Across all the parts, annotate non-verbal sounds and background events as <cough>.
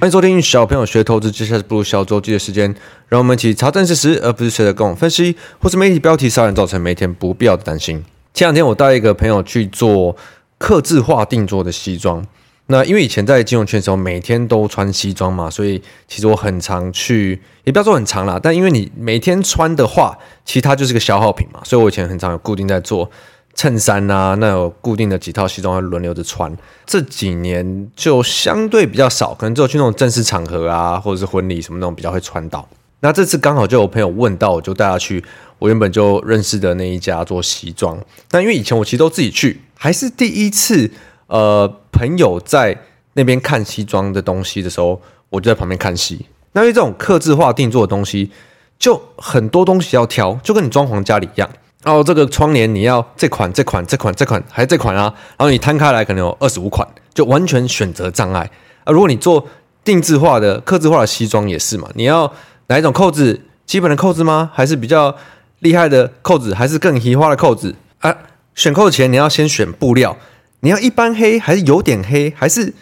欢迎收听小朋友学投资，接下来是步入小周记的时间，让我们一起查证事实，而不是随着各种分析或是媒体标题杀人，造成每天不必要的担心。前两天我带一个朋友去做客制化定做的西装，那因为以前在金融圈的时候每天都穿西装嘛，所以其实我很常去，也不要说很常啦，但因为你每天穿的话，其实它就是个消耗品嘛，所以我以前很常有固定在做。衬衫啊，那有固定的几套西装要轮流着穿。这几年就相对比较少，可能只有去那种正式场合啊，或者是婚礼什么那种比较会穿到。那这次刚好就有朋友问到，我就带他去我原本就认识的那一家做西装。那因为以前我其实都自己去，还是第一次，呃，朋友在那边看西装的东西的时候，我就在旁边看戏。那因为这种刻字化定做的东西，就很多东西要挑，就跟你装潢家里一样。然后这个窗帘你要这款这款这款这款还是这款啊？然后你摊开来可能有二十五款，就完全选择障碍啊！如果你做定制化的、刻字化的西装也是嘛？你要哪一种扣子？基本的扣子吗？还是比较厉害的扣子？还是更奇花的扣子？啊！选扣前你要先选布料，你要一般黑还是有点黑？还是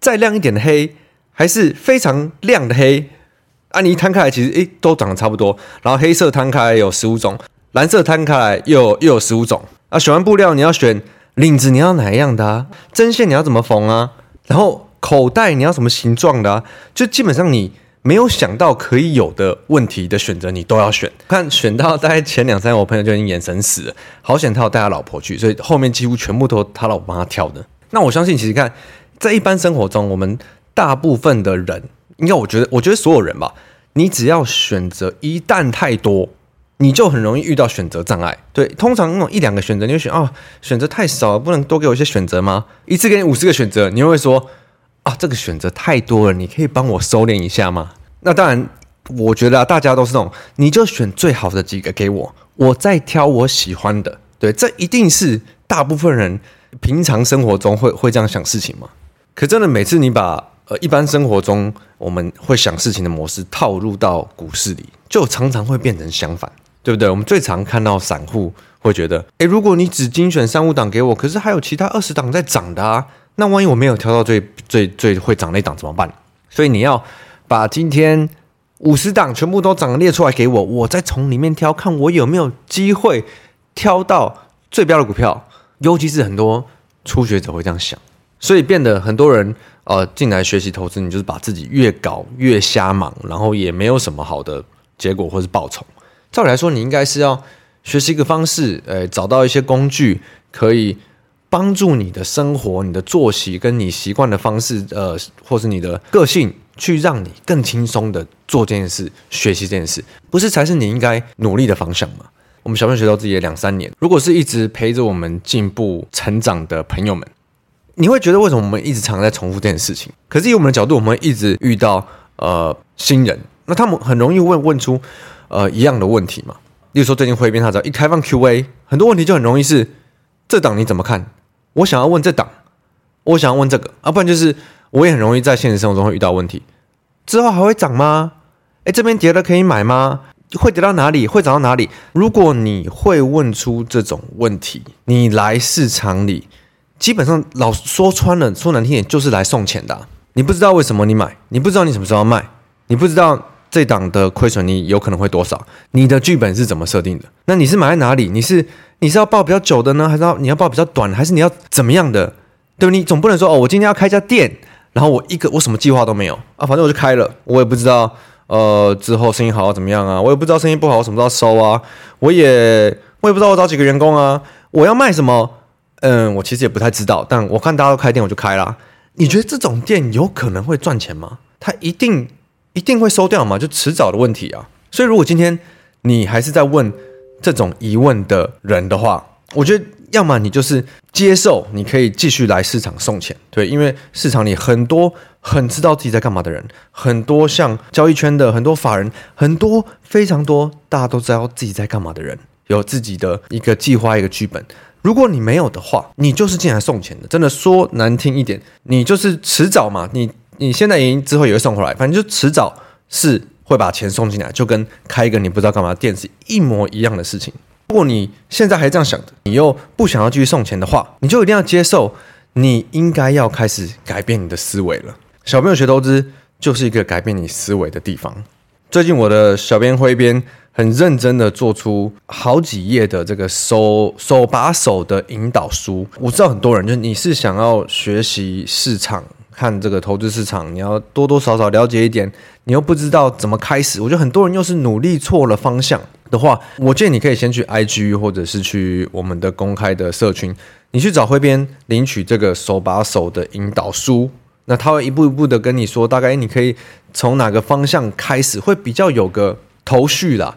再亮一点的黑？还是非常亮的黑？啊！你一摊开来其实诶都长得差不多，然后黑色摊开有十五种。蓝色摊开来又有又有十五种啊！选完布料，你要选领子，你要哪一样的啊？针线你要怎么缝啊？然后口袋你要什么形状的啊？就基本上你没有想到可以有的问题的选择，你都要选。看选到大概前两三，我朋友就已经眼神死了。好险他有带他老婆去，所以后面几乎全部都他老婆帮他挑的。那我相信，其实看在一般生活中，我们大部分的人，应该我觉得，我觉得所有人吧，你只要选择一旦太多。你就很容易遇到选择障碍，对，通常那种一两个选择，你会选啊、哦，选择太少了，不能多给我一些选择吗？一次给你五十个选择，你又会说啊，这个选择太多了，你可以帮我收敛一下吗？那当然，我觉得啊，大家都是那种，你就选最好的几个给我，我再挑我喜欢的，对，这一定是大部分人平常生活中会会这样想事情吗？可真的每次你把呃一般生活中我们会想事情的模式套入到股市里，就常常会变成相反。对不对？我们最常看到散户会觉得，诶，如果你只精选三五档给我，可是还有其他二十档在涨的啊，那万一我没有挑到最最最会涨那档怎么办？所以你要把今天五十档全部都涨列出来给我，我再从里面挑，看我有没有机会挑到最标的股票。尤其是很多初学者会这样想，所以变得很多人呃进来学习投资，你就是把自己越搞越瞎忙，然后也没有什么好的结果或是报酬。照理来说，你应该是要学习一个方式，呃，找到一些工具，可以帮助你的生活、你的作息跟你习惯的方式，呃，或是你的个性，去让你更轻松的做这件事、学习这件事，不是才是你应该努力的方向吗？我们小朋友学到自己也两三年，如果是一直陪着我们进步成长的朋友们，你会觉得为什么我们一直常在重复这件事情？可是以我们的角度，我们一直遇到呃新人，那他们很容易问问出。呃，一样的问题嘛。例如说，最近汇编他只要一开放 Q&A，很多问题就很容易是这档你怎么看？我想要问这档，我想要问这个啊，不然就是我也很容易在现实生活中会遇到问题。之后还会涨吗？诶，这边跌了可以买吗？会跌到哪里？会涨到哪里？如果你会问出这种问题，你来市场里基本上老说穿了，说难听点就是来送钱的。你不知道为什么你买，你不知道你什么时候要卖，你不知道。这档的亏损你有可能会多少？你的剧本是怎么设定的？那你是买在哪里？你是你是要报比较久的呢，还是要你要报比较短，还是你要怎么样的？对？你总不能说哦，我今天要开一家店，然后我一个我什么计划都没有啊，反正我就开了，我也不知道呃之后生意好怎么样啊，我也不知道生意不好我什么时候收啊，我也我也不知道我找几个员工啊，我要卖什么？嗯，我其实也不太知道，但我看大家都开店，我就开啦。你觉得这种店有可能会赚钱吗？它一定。一定会收掉嘛？就迟早的问题啊！所以如果今天你还是在问这种疑问的人的话，我觉得要么你就是接受，你可以继续来市场送钱，对，因为市场里很多很知道自己在干嘛的人，很多像交易圈的很多法人，很多非常多大家都知道自己在干嘛的人，有自己的一个计划一个剧本。如果你没有的话，你就是进来送钱的。真的说难听一点，你就是迟早嘛，你。你现在赢之后也会送回来，反正就迟早是会把钱送进来，就跟开一个你不知道干嘛的店是一模一样的事情。如果你现在还这样想的，你又不想要继续送钱的话，你就一定要接受，你应该要开始改变你的思维了。小朋友学投资就是一个改变你思维的地方。最近我的小编挥编很认真的做出好几页的这个手手把手的引导书。我知道很多人就是你是想要学习市场，看这个投资市场，你要多多少少了解一点，你又不知道怎么开始。我觉得很多人又是努力错了方向的话，我建议你可以先去 IG 或者是去我们的公开的社群，你去找挥编领取这个手把手的引导书。那他会一步一步的跟你说，大概你可以从哪个方向开始，会比较有个头绪啦。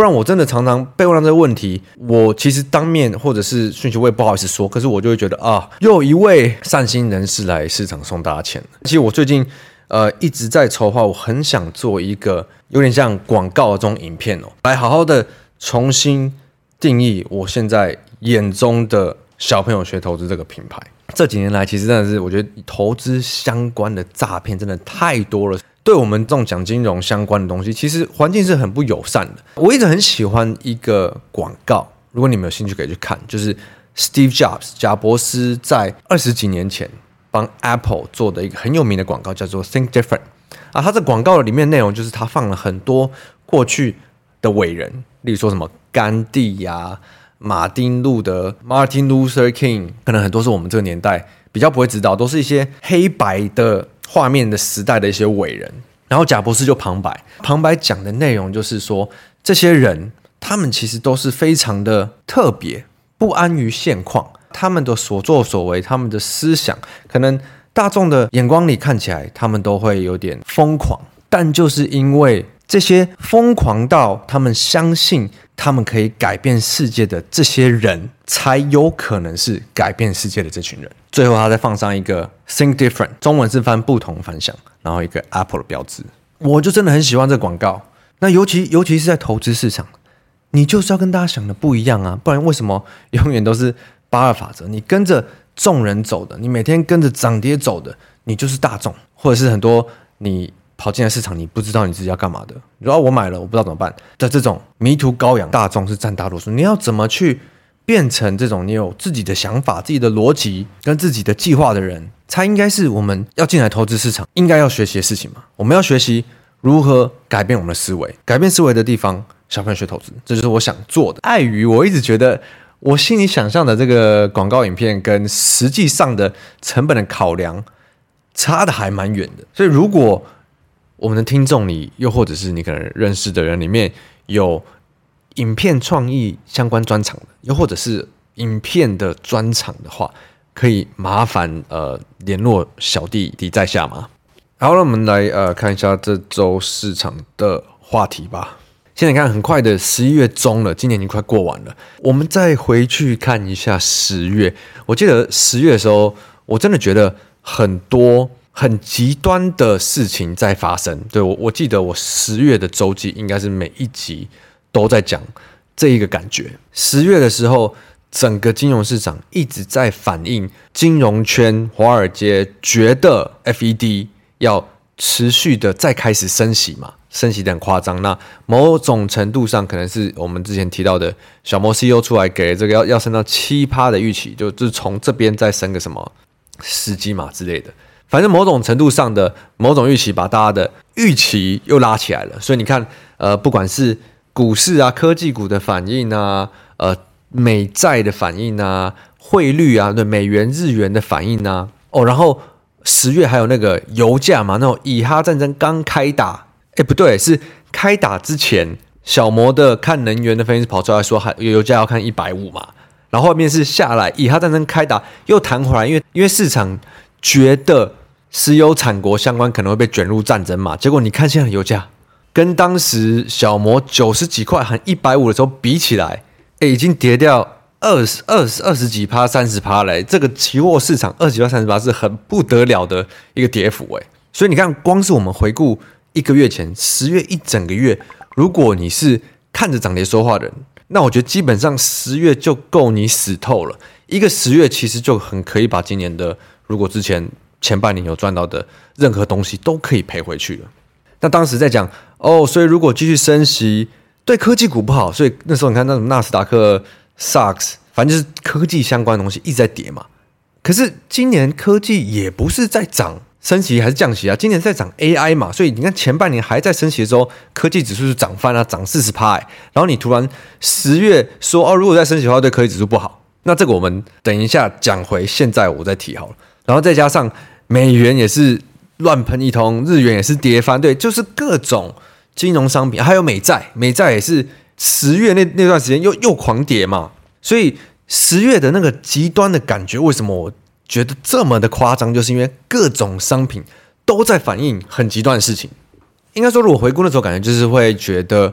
不然我真的常常被问到这个问题，我其实当面或者是讯息我也不好意思说，可是我就会觉得啊，又一位善心人士来市场送大家钱。其实我最近呃一直在筹划，我很想做一个有点像广告的这种影片哦，来好好的重新定义我现在眼中的小朋友学投资这个品牌。这几年来，其实真的是我觉得投资相关的诈骗真的太多了。对我们这种讲金融相关的东西，其实环境是很不友善的。我一直很喜欢一个广告，如果你们有兴趣可以去看，就是 Steve Jobs 贾伯斯在二十几年前帮 Apple 做的一个很有名的广告，叫做 Think Different 啊。他这广告的里面内容就是他放了很多过去的伟人，例如说什么甘地呀、马丁路德 （Martin Luther King） 可能很多是我们这个年代比较不会知道，都是一些黑白的画面的时代的一些伟人。然后贾博士就旁白，旁白讲的内容就是说，这些人他们其实都是非常的特别，不安于现况，他们的所作所为，他们的思想，可能大众的眼光里看起来他们都会有点疯狂，但就是因为这些疯狂到他们相信。他们可以改变世界的这些人，才有可能是改变世界的这群人。最后，他再放上一个 “Think Different”，中文是翻“不同凡响”，然后一个 Apple 的标志。我就真的很喜欢这广告。那尤其尤其是在投资市场，你就是要跟大家想的不一样啊，不然为什么永远都是八二法则？你跟着众人走的，你每天跟着涨跌走的，你就是大众，或者是很多你。跑进来市场，你不知道你自己要干嘛的。如果我买了，我不知道怎么办的这种迷途羔羊，大众是占大多数。你要怎么去变成这种你有自己的想法、自己的逻辑跟自己的计划的人，才应该是我们要进来投资市场应该要学习的事情嘛？我们要学习如何改变我们的思维，改变思维的地方，小朋友学投资，这就是我想做的。碍于我一直觉得我心里想象的这个广告影片跟实际上的成本的考量差的还蛮远的，所以如果我们的听众里，又或者是你可能认识的人里面有影片创意相关专场的，又或者是影片的专场的话，可以麻烦呃联络小弟弟在下吗？好，那我们来呃看一下这周市场的话题吧。现在看很快的十一月中了，今年已经快过完了。我们再回去看一下十月，我记得十月的时候，我真的觉得很多。很极端的事情在发生，对，我我记得我十月的周记应该是每一集都在讲这一个感觉。十月的时候，整个金融市场一直在反映金融圈、华尔街觉得 FED 要持续的再开始升息嘛，升息的很夸张。那某种程度上，可能是我们之前提到的小摩 CEO 出来给这个要要升到七趴的预期，就就是从这边再升个什么十几码之类的。反正某种程度上的某种预期，把大家的预期又拉起来了。所以你看，呃，不管是股市啊、科技股的反应啊、呃，美债的反应啊、汇率啊，对美元、日元的反应啊，哦，然后十月还有那个油价嘛，那种以哈战争刚开打，哎，不对，是开打之前，小摩的看能源的分析师跑出来说，还油价要看一百五嘛，然后后面是下来，以哈战争开打又弹回来，因为因为市场觉得。石油产国相关可能会被卷入战争嘛？结果你看现在的油价，跟当时小摩九十几块和一百五的时候比起来，诶，已经跌掉二十二十二十几趴、三十趴嘞。这个期货市场二十几趴、三十趴是很不得了的一个跌幅诶。所以你看，光是我们回顾一个月前十月一整个月，如果你是看着涨跌说话的人，那我觉得基本上十月就够你死透了。一个十月其实就很可以把今年的，如果之前。前半年有赚到的任何东西都可以赔回去了。那当时在讲哦，所以如果继续升息，对科技股不好。所以那时候你看那种纳斯达克、SAX，反正就是科技相关的东西一直在跌嘛。可是今年科技也不是在涨，升息还是降息啊？今年在涨 AI 嘛，所以你看前半年还在升息的时候，科技指数是涨翻了，涨四十趴。然后你突然十月说哦，如果再升息的话，对科技指数不好。那这个我们等一下讲回，现在我再提好了。然后再加上美元也是乱喷一通，日元也是跌翻，对，就是各种金融商品，还有美债，美债也是十月那那段时间又又狂跌嘛。所以十月的那个极端的感觉，为什么我？觉得这么的夸张，就是因为各种商品都在反映很极端的事情。应该说，如果回顾那时候，感觉就是会觉得，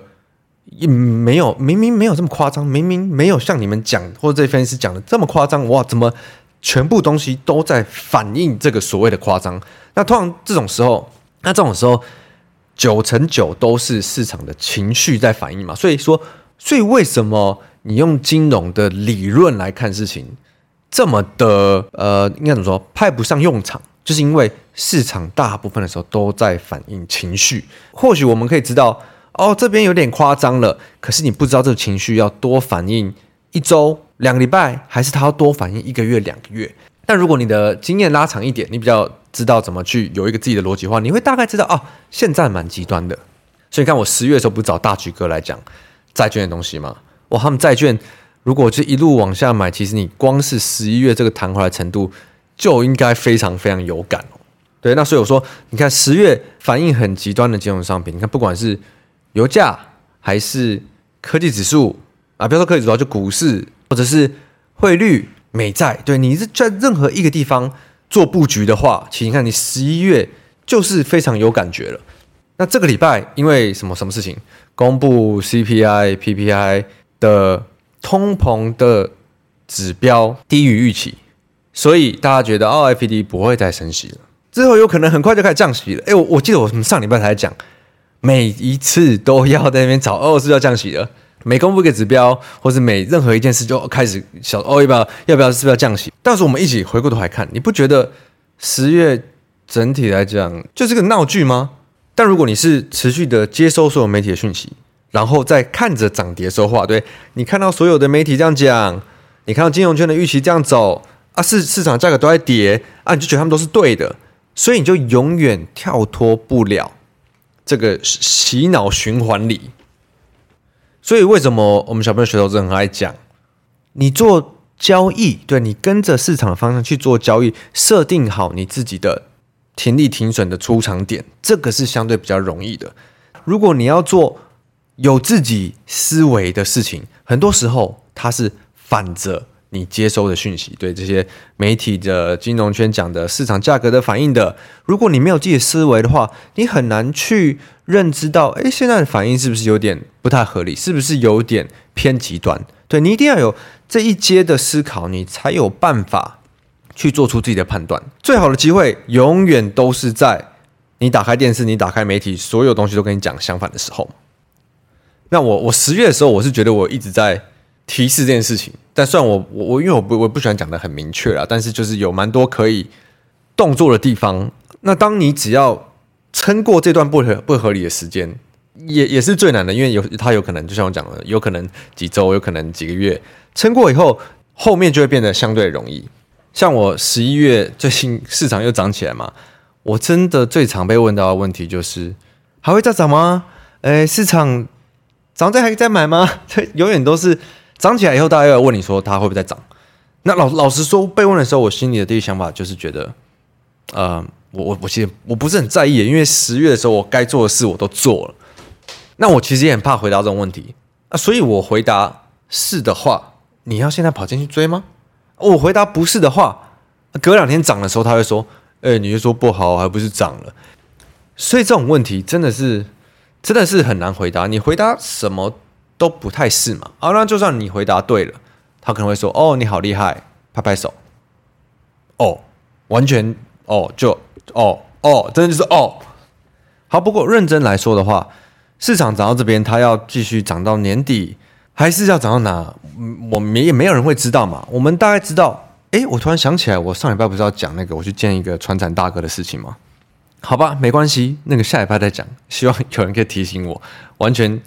没有明明没有这么夸张，明明没有像你们讲或者这分析师讲的这么夸张。哇，怎么全部东西都在反映这个所谓的夸张？那通常这种时候，那这种时候九成九都是市场的情绪在反应嘛。所以说，所以为什么你用金融的理论来看事情？这么的呃，应该怎么说？派不上用场，就是因为市场大部分的时候都在反映情绪。或许我们可以知道，哦，这边有点夸张了。可是你不知道这个情绪要多反映一周、两个礼拜，还是它要多反映一个月、两个月？但如果你的经验拉长一点，你比较知道怎么去有一个自己的逻辑的话，你会大概知道哦，现在蛮极端的。所以你看，我十月的时候不是找大橘哥来讲债券的东西吗？哇，他们债券。如果就一路往下买，其实你光是十一月这个弹回来程度就应该非常非常有感哦。对，那所以我说，你看十月反应很极端的金融商品，你看不管是油价还是科技指数啊，不要说科技指数，就股市或者是汇率、美债，对，你是在任何一个地方做布局的话，其实你看你十一月就是非常有感觉了。那这个礼拜因为什么什么事情公布 CPI、PPI 的。通膨的指标低于预期，所以大家觉得哦，FED 不会再升息了，之后有可能很快就开始降息了。哎，我我记得我们上礼拜才讲，每一次都要在那边找哦，是要降息了。每公布一个指标，或是每任何一件事就开始想哦，要不要要不要是不是要降息？但是我们一起回过头来看，你不觉得十月整体来讲就是个闹剧吗？但如果你是持续的接收所有媒体的讯息。然后再看着涨跌说话，对，你看到所有的媒体这样讲，你看到金融圈的预期这样走啊，市市场价格都在跌啊，你就觉得他们都是对的，所以你就永远跳脱不了这个洗脑循环里。所以为什么我们小朋友学投资很爱讲，你做交易，对，你跟着市场方向去做交易，设定好你自己的停利停损的出场点，这个是相对比较容易的。如果你要做有自己思维的事情，很多时候它是反着你接收的讯息，对这些媒体的金融圈讲的市场价格的反应的。如果你没有自己的思维的话，你很难去认知到，诶，现在的反应是不是有点不太合理，是不是有点偏极端？对，你一定要有这一阶的思考，你才有办法去做出自己的判断。最好的机会永远都是在你打开电视、你打开媒体，所有东西都跟你讲相反的时候。那我我十月的时候，我是觉得我一直在提示这件事情，但虽然我我我因为我不我不喜欢讲得很明确啦，但是就是有蛮多可以动作的地方。那当你只要撑过这段不合不合理的时间，也也是最难的，因为有它有可能就像我讲的，有可能几周，有可能几个月，撑过以后，后面就会变得相对容易。像我十一月最近市场又涨起来嘛，我真的最常被问到的问题就是还会再涨吗？诶，市场。涨再还在买吗？这永远都是涨起来以后，大家又要问你说它会不会再涨？那老老实说，被问的时候，我心里的第一想法就是觉得，呃，我我我其实我不是很在意，因为十月的时候我该做的事我都做了。那我其实也很怕回答这种问题啊，所以我回答是的话，你要现在跑进去追吗？我回答不是的话，隔两天涨的时候他会说，哎，你就说不好，还不是涨了？所以这种问题真的是。真的是很难回答，你回答什么都不太是嘛。啊，那就算你回答对了，他可能会说：“哦，你好厉害，拍拍手。”哦，完全哦，就哦哦，真的就是哦。好，不过认真来说的话，市场涨到这边，它要继续涨到年底，还是要涨到哪？我们也没有人会知道嘛。我们大概知道，哎，我突然想起来，我上礼拜不是要讲那个我去见一个船长大哥的事情吗？好吧，没关系，那个下礼拜再讲。希望有人可以提醒我，完全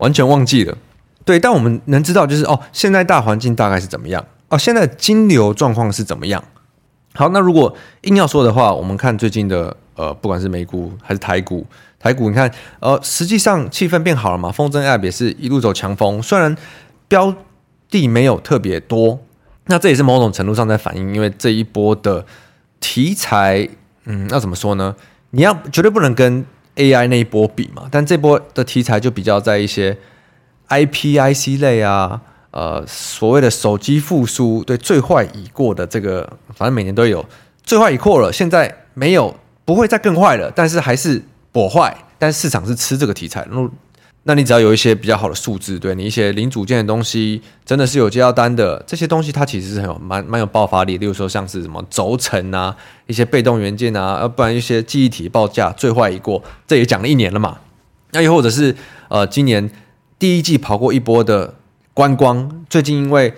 完全忘记了。对，但我们能知道就是哦，现在大环境大概是怎么样？哦，现在金流状况是怎么样？好，那如果硬要说的话，我们看最近的呃，不管是美股还是台股，台股你看，呃，实际上气氛变好了嘛，风筝 App 也是一路走强风，虽然标的没有特别多，那这也是某种程度上在反映，因为这一波的题材，嗯，要怎么说呢？你要绝对不能跟 AI 那一波比嘛，但这波的题材就比较在一些 IPIC 类啊。呃，所谓的手机复苏，对，最坏已过的这个，反正每年都有最坏已过了，现在没有，不会再更坏了，但是还是不坏，但市场是吃这个题材，那你只要有一些比较好的数字，对你一些零组件的东西，真的是有接到单的，这些东西它其实是很有蛮蛮有爆发力，例如说像是什么轴承啊，一些被动元件啊，要不然一些记忆体报价最坏一过，这也讲了一年了嘛，那又或者是呃，今年第一季跑过一波的。观光最近因为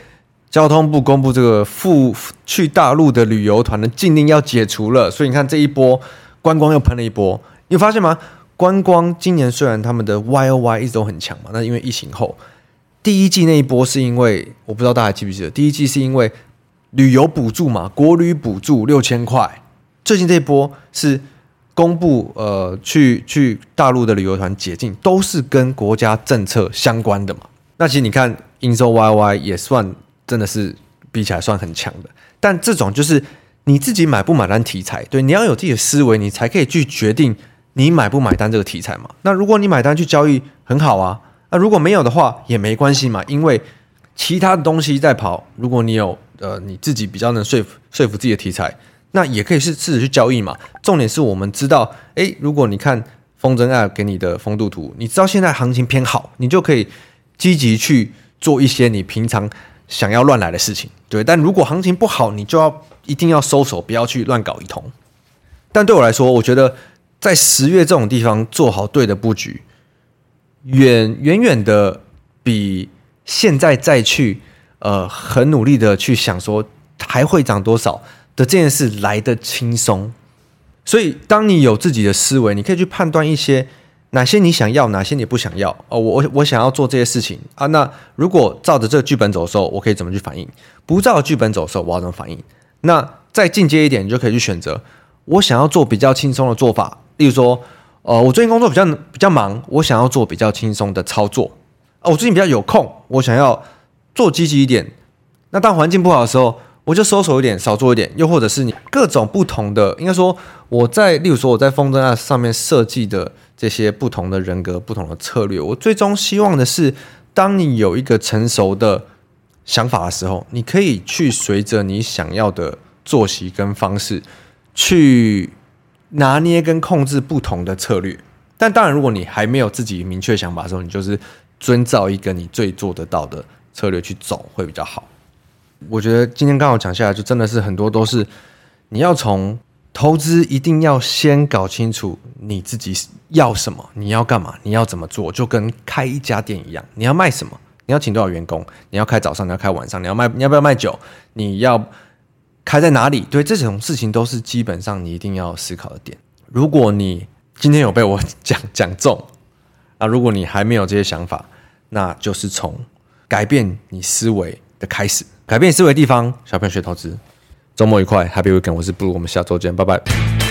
交通部公布这个赴去大陆的旅游团的禁令要解除了，所以你看这一波观光又喷了一波。你发现吗？观光今年虽然他们的 Y O Y 一直都很强嘛，那因为疫情后第一季那一波是因为我不知道大家记不记得，第一季是因为旅游补助嘛，国旅补助六千块。最近这一波是公布呃去去大陆的旅游团解禁，都是跟国家政策相关的嘛。那其实你看。营收 Y O Y 也算真的是比起来算很强的，但这种就是你自己买不买单题材，对，你要有自己的思维，你才可以去决定你买不买单这个题材嘛。那如果你买单去交易很好啊，那如果没有的话也没关系嘛，因为其他的东西在跑，如果你有呃你自己比较能说服说服自己的题材，那也可以是试着去交易嘛。重点是我们知道，诶，如果你看风筝爱给你的风度图，你知道现在行情偏好，你就可以积极去。做一些你平常想要乱来的事情，对。但如果行情不好，你就要一定要收手，不要去乱搞一通。但对我来说，我觉得在十月这种地方做好对的布局，远远远的比现在再去呃很努力的去想说还会涨多少的这件事来得轻松。所以，当你有自己的思维，你可以去判断一些。哪些你想要，哪些你不想要？哦，我我想要做这些事情啊。那如果照着这个剧本走的时候，我可以怎么去反应？不照剧本走的时候，我要怎么反应？那再进阶一点，你就可以去选择我想要做比较轻松的做法。例如说，呃，我最近工作比较比较忙，我想要做比较轻松的操作啊。我最近比较有空，我想要做积极一点。那当环境不好的时候，我就收手一点，少做一点。又或者是你各种不同的，应该说我在，例如说我在风筝上面设计的。这些不同的人格、不同的策略，我最终希望的是，当你有一个成熟的想法的时候，你可以去随着你想要的作息跟方式去拿捏跟控制不同的策略。但当然，如果你还没有自己明确想法的时候，你就是遵照一个你最做得到的策略去走会比较好。我觉得今天刚好讲下来，就真的是很多都是你要从。投资一定要先搞清楚你自己要什么，你要干嘛，你要怎么做，就跟开一家店一样，你要卖什么，你要请多少员工，你要开早上，你要开晚上，你要卖，你要不要卖酒，你要开在哪里？对，这种事情都是基本上你一定要思考的点。如果你今天有被我讲 <laughs> 讲中，啊，如果你还没有这些想法，那就是从改变你思维的开始，改变思维的地方，小朋友学投资。周末愉快，Happy Weekend！我是 Blue，我们下周见，拜拜。